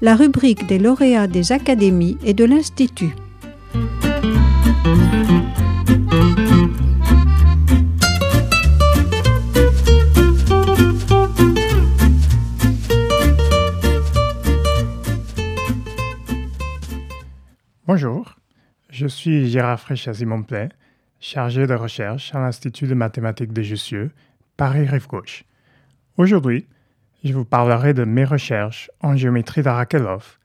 la rubrique des lauréats des académies et de l'Institut. Bonjour, je suis Gérard Fréchazzi-Montplet, chargé de recherche à l'Institut de mathématiques de Jussieu, Paris-Rive-Gauche. Aujourd'hui, je vous parlerai de mes recherches en géométrie d'Arakelov,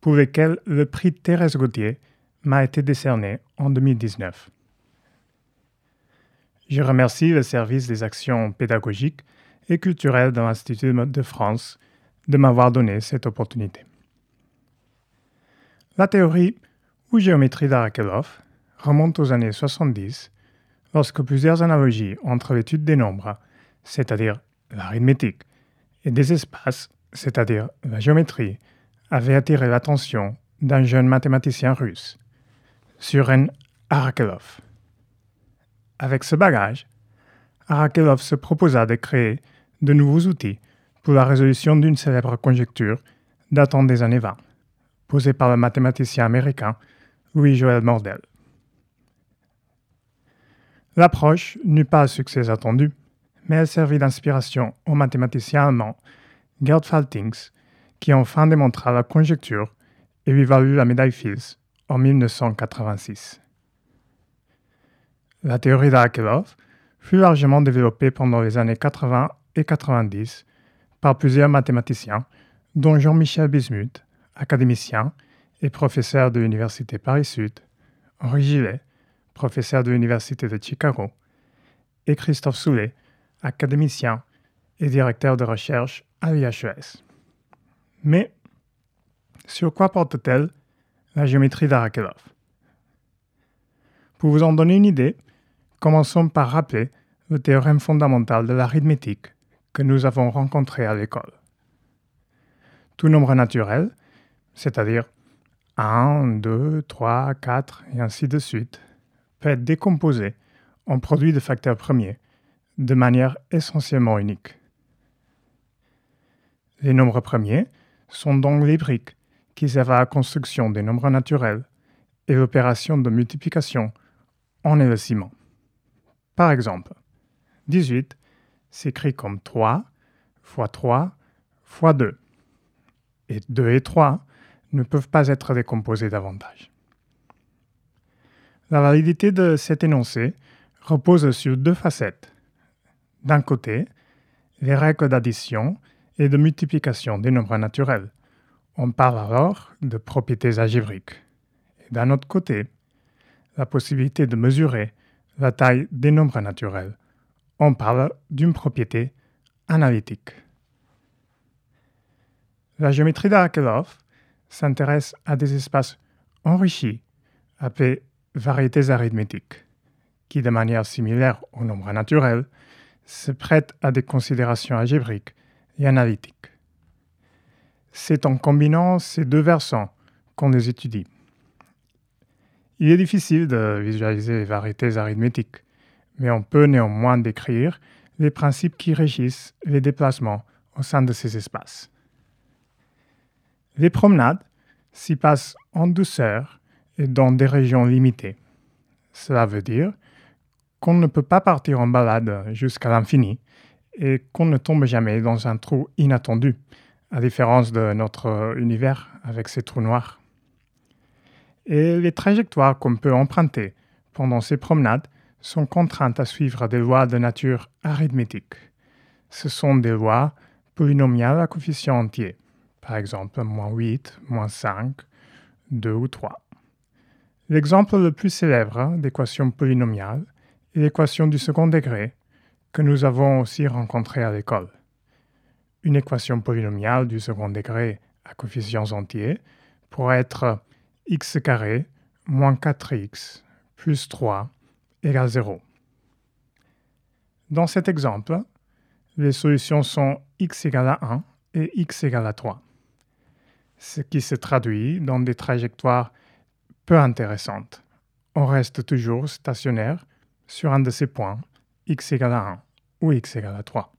pour lesquelles le prix Thérèse Gauthier m'a été décerné en 2019. Je remercie le service des actions pédagogiques et culturelles de l'Institut de France de m'avoir donné cette opportunité. La théorie ou géométrie d'Arakelov remonte aux années 70, lorsque plusieurs analogies entre l'étude des nombres, c'est-à-dire l'arithmétique, et des espaces, c'est-à-dire la géométrie, avaient attiré l'attention d'un jeune mathématicien russe, Suren Arakelov. Avec ce bagage, Arakelov se proposa de créer de nouveaux outils pour la résolution d'une célèbre conjecture datant des années 20, posée par le mathématicien américain Louis-Joël Mordel. L'approche n'eut pas le succès attendu, mais elle servit d'inspiration au mathématicien allemand Gerd Faltings, qui enfin démontra la conjecture et lui valut la médaille Fields en 1986. La théorie d'Arakelov fut largement développée pendant les années 80 et 90 par plusieurs mathématiciens, dont Jean-Michel Bismuth, académicien et professeur de l'Université Paris-Sud, Henri Gillet, professeur de l'Université de Chicago, et Christophe Soulet, académicien et directeur de recherche à l'IHES. Mais sur quoi porte-t-elle la géométrie d'Arakelov Pour vous en donner une idée, commençons par rappeler le théorème fondamental de l'arithmétique que nous avons rencontré à l'école. Tout nombre naturel, c'est-à-dire 1, 2, 3, 4 et ainsi de suite, peut être décomposé en produit de facteurs premiers de manière essentiellement unique. Les nombres premiers sont donc les briques qui servent à la construction des nombres naturels et l'opération de multiplication en est le ciment. Par exemple, 18 s'écrit comme 3 fois 3 fois 2. Et 2 et 3 ne peuvent pas être décomposés davantage. La validité de cet énoncé repose sur deux facettes. D'un côté, les règles d'addition et de multiplication des nombres naturels. On parle alors de propriétés algébriques. Et d'un autre côté, la possibilité de mesurer la taille des nombres naturels. On parle d'une propriété analytique. La géométrie d'Arakelov s'intéresse à des espaces enrichis, appelés variétés arithmétiques, qui, de manière similaire aux nombres naturels, se prêtent à des considérations algébriques et analytiques. C'est en combinant ces deux versants qu'on les étudie. Il est difficile de visualiser les variétés arithmétiques, mais on peut néanmoins décrire les principes qui régissent les déplacements au sein de ces espaces. Les promenades s'y passent en douceur et dans des régions limitées. Cela veut dire qu'on ne peut pas partir en balade jusqu'à l'infini et qu'on ne tombe jamais dans un trou inattendu, à différence de notre univers avec ses trous noirs. Et les trajectoires qu'on peut emprunter pendant ces promenades sont contraintes à suivre des lois de nature arithmétique. Ce sont des lois polynomiales à coefficient entier par exemple moins 8, moins 5, 2 ou 3. L'exemple le plus célèbre d'équation polynomiale l'équation du second degré que nous avons aussi rencontrée à l'école. Une équation polynomiale du second degré à coefficients entiers pourrait être x carré moins 4x plus 3 égale 0. Dans cet exemple, les solutions sont x égale à 1 et x égale à 3 ce qui se traduit dans des trajectoires peu intéressantes. On reste toujours stationnaire sur un de ces points, x égale à 1 ou x égale à 3.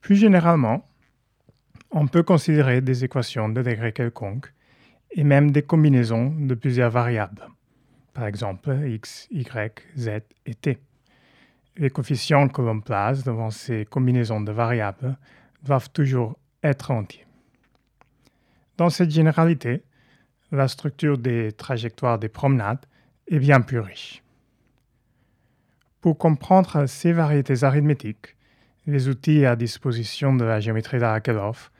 Plus généralement, on peut considérer des équations de degré quelconque et même des combinaisons de plusieurs variables, par exemple x, y, z et t. Les coefficients que l'on place devant ces combinaisons de variables doivent toujours être entiers. Dans cette généralité, la structure des trajectoires des promenades est bien plus riche. Pour comprendre ces variétés arithmétiques, les outils à disposition de la géométrie d'Arakelov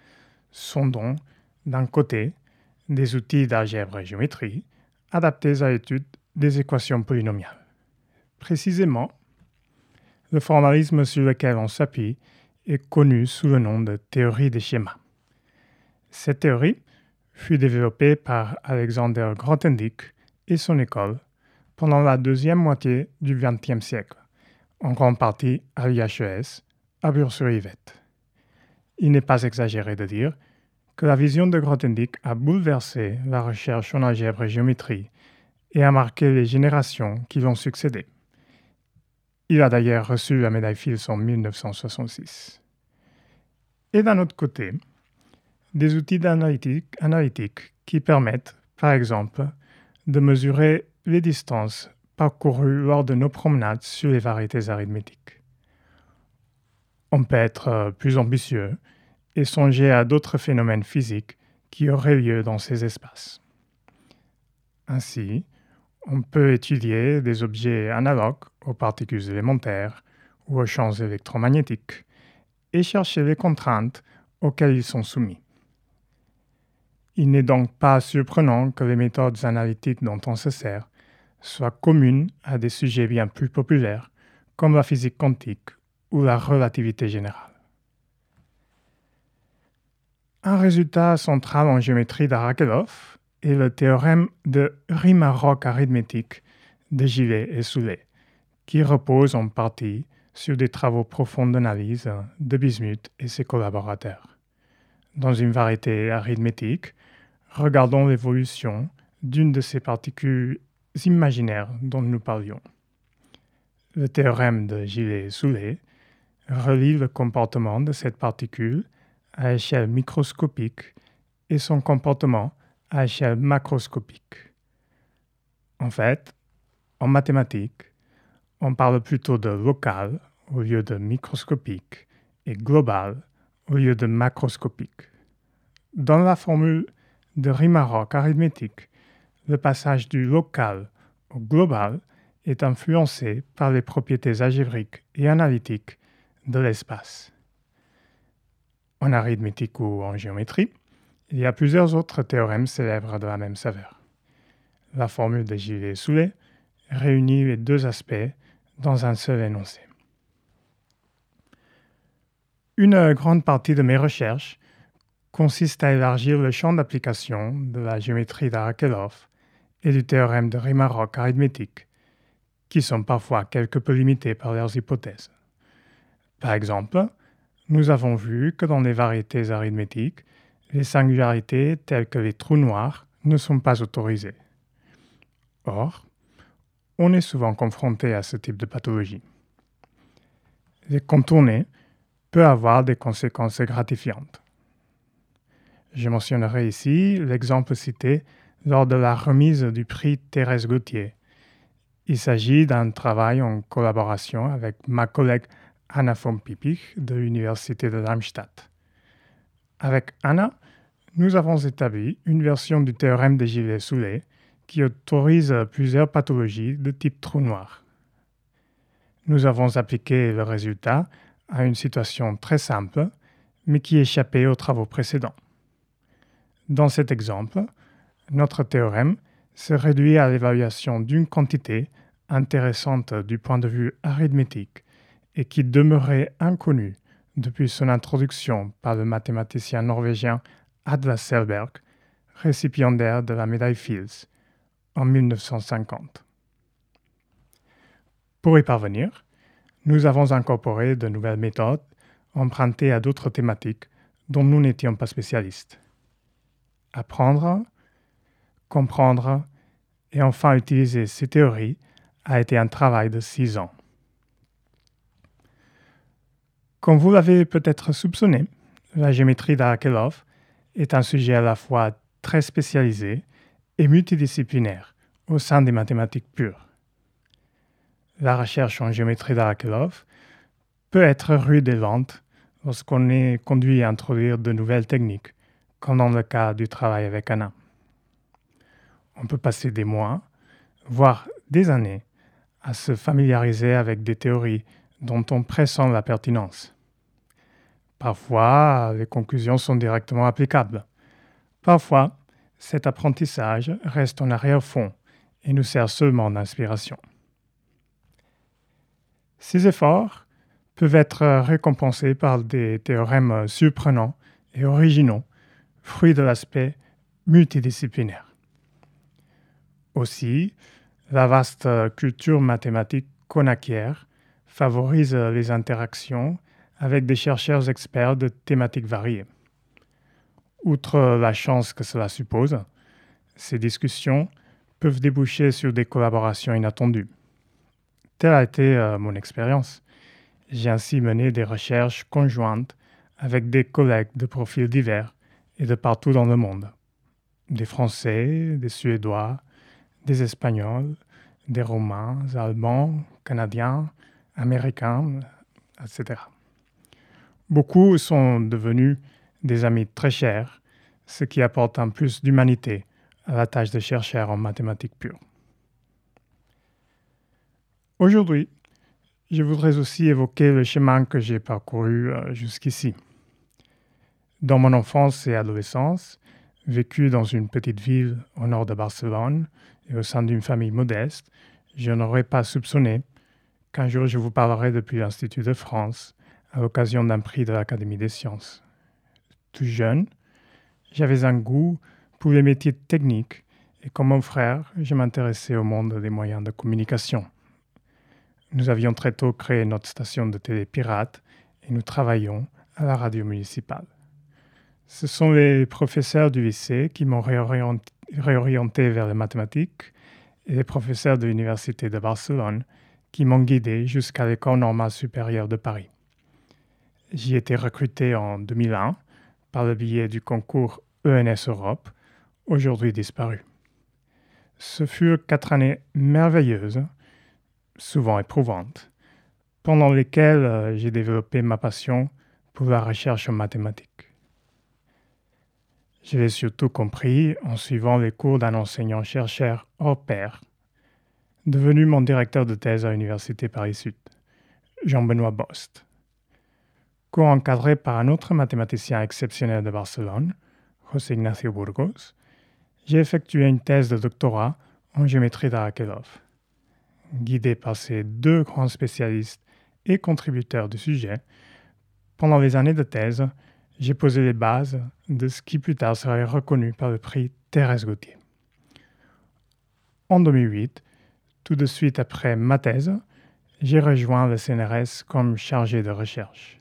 sont donc, d'un côté, des outils d'algèbre et géométrie adaptés à l'étude des équations polynomiales. Précisément, le formalisme sur lequel on s'appuie est connu sous le nom de théorie des schémas. Cette théorie fut développée par Alexander Grothendieck et son école pendant la deuxième moitié du XXe siècle, en grande partie à l'IHES, à Bure-sur-Yvette. Il n'est pas exagéré de dire que la vision de Grothendieck a bouleversé la recherche en algèbre et géométrie et a marqué les générations qui l'ont succédé. Il a d'ailleurs reçu la médaille Fields en 1966. Et d'un autre côté, des outils d'analytique analytique qui permettent, par exemple, de mesurer les distances parcourues lors de nos promenades sur les variétés arithmétiques. On peut être plus ambitieux et songer à d'autres phénomènes physiques qui auraient lieu dans ces espaces. Ainsi, on peut étudier des objets analogues aux particules élémentaires ou aux champs électromagnétiques et chercher les contraintes auxquelles ils sont soumis. Il n'est donc pas surprenant que les méthodes analytiques dont on se sert soient communes à des sujets bien plus populaires comme la physique quantique ou la relativité générale. Un résultat central en géométrie d'Arakelov est le théorème de Riemann-Roch arithmétique de Gillet et Soulet, qui repose en partie sur des travaux profonds d'analyse de Bismuth et ses collaborateurs. Dans une variété arithmétique, regardons l'évolution d'une de ces particules imaginaires dont nous parlions. Le théorème de Gillet et Soulet relie le comportement de cette particule à échelle microscopique et son comportement à échelle macroscopique. En fait, en mathématiques, on parle plutôt de local au lieu de microscopique et global au lieu de macroscopique. Dans la formule de Riemann-Roch arithmétique, le passage du local au global est influencé par les propriétés algébriques et analytiques de l'espace en arithmétique ou en géométrie, il y a plusieurs autres théorèmes célèbres de la même saveur. La formule de Gillet-Soulet réunit les deux aspects dans un seul énoncé. Une grande partie de mes recherches consiste à élargir le champ d'application de la géométrie d'Arakelov et du théorème de Riemann-Roch arithmétique, qui sont parfois quelque peu limités par leurs hypothèses. Par exemple, nous avons vu que dans les variétés arithmétiques, les singularités telles que les trous noirs ne sont pas autorisées. Or, on est souvent confronté à ce type de pathologie. Les contourner peut avoir des conséquences gratifiantes. Je mentionnerai ici l'exemple cité lors de la remise du prix Thérèse Gauthier. Il s'agit d'un travail en collaboration avec ma collègue Anna von Pipich de l'Université de Darmstadt. Avec Anna, nous avons établi une version du théorème de Gillet-Soulet qui autorise plusieurs pathologies de type trou noir. Nous avons appliqué le résultat à une situation très simple, mais qui échappait aux travaux précédents. Dans cet exemple, notre théorème se réduit à l'évaluation d'une quantité intéressante du point de vue arithmétique et qui demeurait inconnu depuis son introduction par le mathématicien norvégien Adla Selberg, récipiendaire de la médaille Fields en 1950. Pour y parvenir, nous avons incorporé de nouvelles méthodes empruntées à d'autres thématiques dont nous n'étions pas spécialistes. Apprendre, comprendre et enfin utiliser ces théories a été un travail de six ans. Comme vous l'avez peut-être soupçonné, la géométrie d'Arakelov est un sujet à la fois très spécialisé et multidisciplinaire au sein des mathématiques pures. La recherche en géométrie d'Arakelov peut être rude et lente lorsqu'on est conduit à introduire de nouvelles techniques, comme dans le cas du travail avec Anna. On peut passer des mois, voire des années, à se familiariser avec des théories dont on pressent la pertinence. Parfois, les conclusions sont directement applicables. Parfois, cet apprentissage reste en arrière-fond et nous sert seulement d'inspiration. Ces efforts peuvent être récompensés par des théorèmes surprenants et originaux, fruits de l'aspect multidisciplinaire. Aussi, la vaste culture mathématique qu'on acquiert favorise les interactions avec des chercheurs experts de thématiques variées. Outre la chance que cela suppose, ces discussions peuvent déboucher sur des collaborations inattendues. Telle a été euh, mon expérience. J'ai ainsi mené des recherches conjointes avec des collègues de profils divers et de partout dans le monde. Des Français, des Suédois, des Espagnols, des Romains, Allemands, Canadiens, Américains, etc. Beaucoup sont devenus des amis très chers, ce qui apporte un plus d'humanité à la tâche de chercheur en mathématiques pures. Aujourd'hui, je voudrais aussi évoquer le chemin que j'ai parcouru euh, jusqu'ici. Dans mon enfance et adolescence, vécu dans une petite ville au nord de Barcelone et au sein d'une famille modeste, je n'aurais pas soupçonné qu'un jour je vous parlerai depuis l'Institut de France à l'occasion d'un prix de l'Académie des sciences. Tout jeune, j'avais un goût pour les métiers techniques et comme mon frère, je m'intéressais au monde des moyens de communication. Nous avions très tôt créé notre station de télé pirate et nous travaillions à la radio municipale. Ce sont les professeurs du lycée qui m'ont réorienté, vers les mathématiques et les professeurs de l'Université de Barcelone qui m'ont guidé jusqu'à l'École normale supérieure de Paris. J'y été recruté en 2001 par le biais du concours ENS Europe, aujourd'hui disparu. Ce furent quatre années merveilleuses, souvent éprouvantes, pendant lesquelles euh, j'ai développé ma passion pour la recherche en mathématiques. Je l'ai surtout compris en suivant les cours d'un enseignant-chercheur hors pair, devenu mon directeur de thèse à l'Université Paris-Sud, Jean-Benoît Bost. Co-encadré par un autre mathématicien exceptionnel de Barcelone, José Ignacio Burgos, j'ai effectué une thèse de doctorat en géométrie d'Arakelov. Guidé par ces deux grands spécialistes et contributeurs du sujet, pendant les années de thèse, j'ai posé les bases de ce qui plus tard serait reconnu par le prix Thérèse Gauthier. En 2008, tout de suite après ma thèse, j'ai rejoint le CNRS comme chargé de recherche.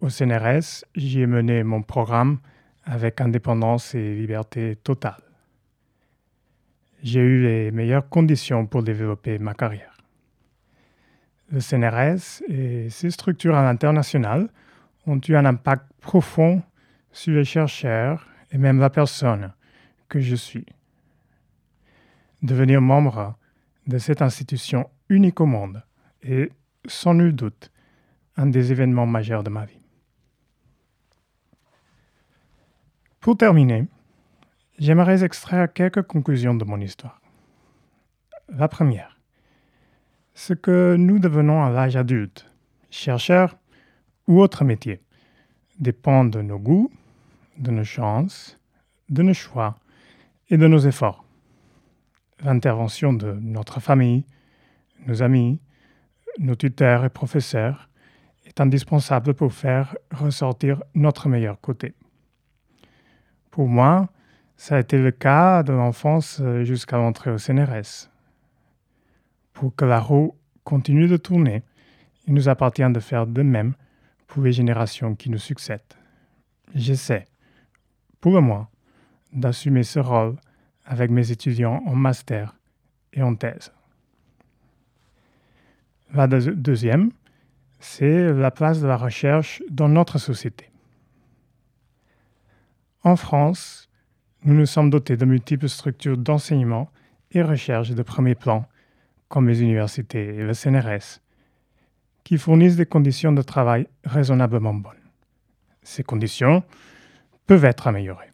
Au CNRS, j'y ai mené mon programme avec indépendance et liberté totale. J'ai eu les meilleures conditions pour développer ma carrière. Le CNRS et ses structures à l'international ont eu un impact profond sur les chercheurs et même la personne que je suis. Devenir membre de cette institution unique au monde est sans nul doute un des événements majeurs de ma vie. Pour terminer, j'aimerais extraire quelques conclusions de mon histoire. La première, ce que nous devenons à l'âge adulte, chercheurs ou autre métier, dépend de nos goûts, de nos chances, de nos choix et de nos efforts. L'intervention de notre famille, nos amis, nos tuteurs et professeurs est indispensable pour faire ressortir notre meilleur côté. Pour moi, ça a été le cas de l'enfance jusqu'à l'entrée au CNRS. Pour que la roue continue de tourner, il nous appartient de faire de même pour les générations qui nous succèdent. J'essaie, pour moins, d'assumer ce rôle avec mes étudiants en master et en thèse. La deuxième, c'est la place de la recherche dans notre société. En France, nous nous sommes dotés de multiples structures d'enseignement et recherche de premier plan, comme les universités et le CNRS, qui fournissent des conditions de travail raisonnablement bonnes. Ces conditions peuvent être améliorées,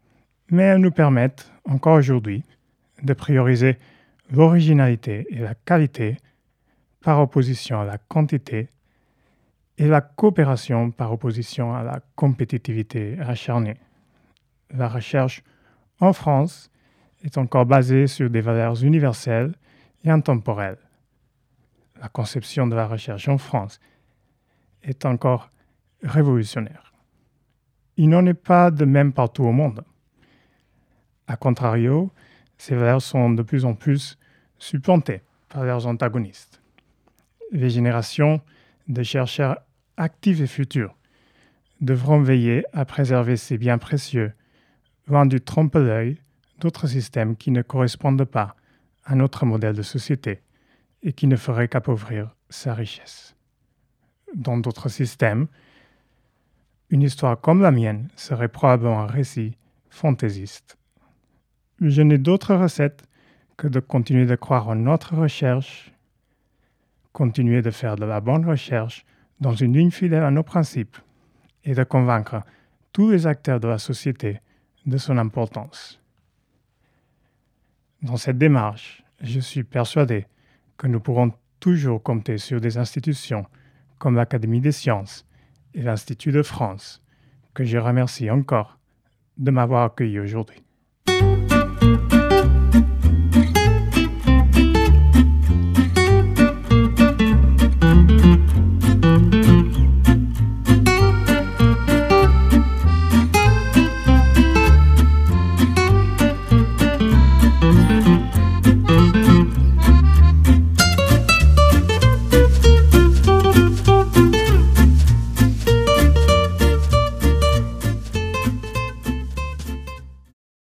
mais elles nous permettent encore aujourd'hui de prioriser l'originalité et la qualité par opposition à la quantité et la coopération par opposition à la compétitivité acharnée. La recherche en France est encore basée sur des valeurs universelles et intemporelles. La conception de la recherche en France est encore révolutionnaire. Il n'en est pas de même partout au monde. A contrario, ces valeurs sont de plus en plus supplantées par leurs antagonistes. Les générations de chercheurs actifs et futurs devront veiller à préserver ces biens précieux, loin du trompe-l'œil d'autres systèmes qui ne correspondent pas à notre modèle de société et qui ne feraient qu'appauvrir sa richesse. Dans d'autres systèmes, une histoire comme la mienne serait probablement un récit fantaisiste. Je n'ai d'autre recette que de continuer de croire en notre recherche, continuer de faire de la bonne recherche dans une ligne fidèle à nos principes et de convaincre tous les acteurs de la société de son importance. Dans cette démarche, je suis persuadé que nous pourrons toujours compter sur des institutions comme l'Académie des sciences et l'Institut de France, que je remercie encore de m'avoir accueilli aujourd'hui.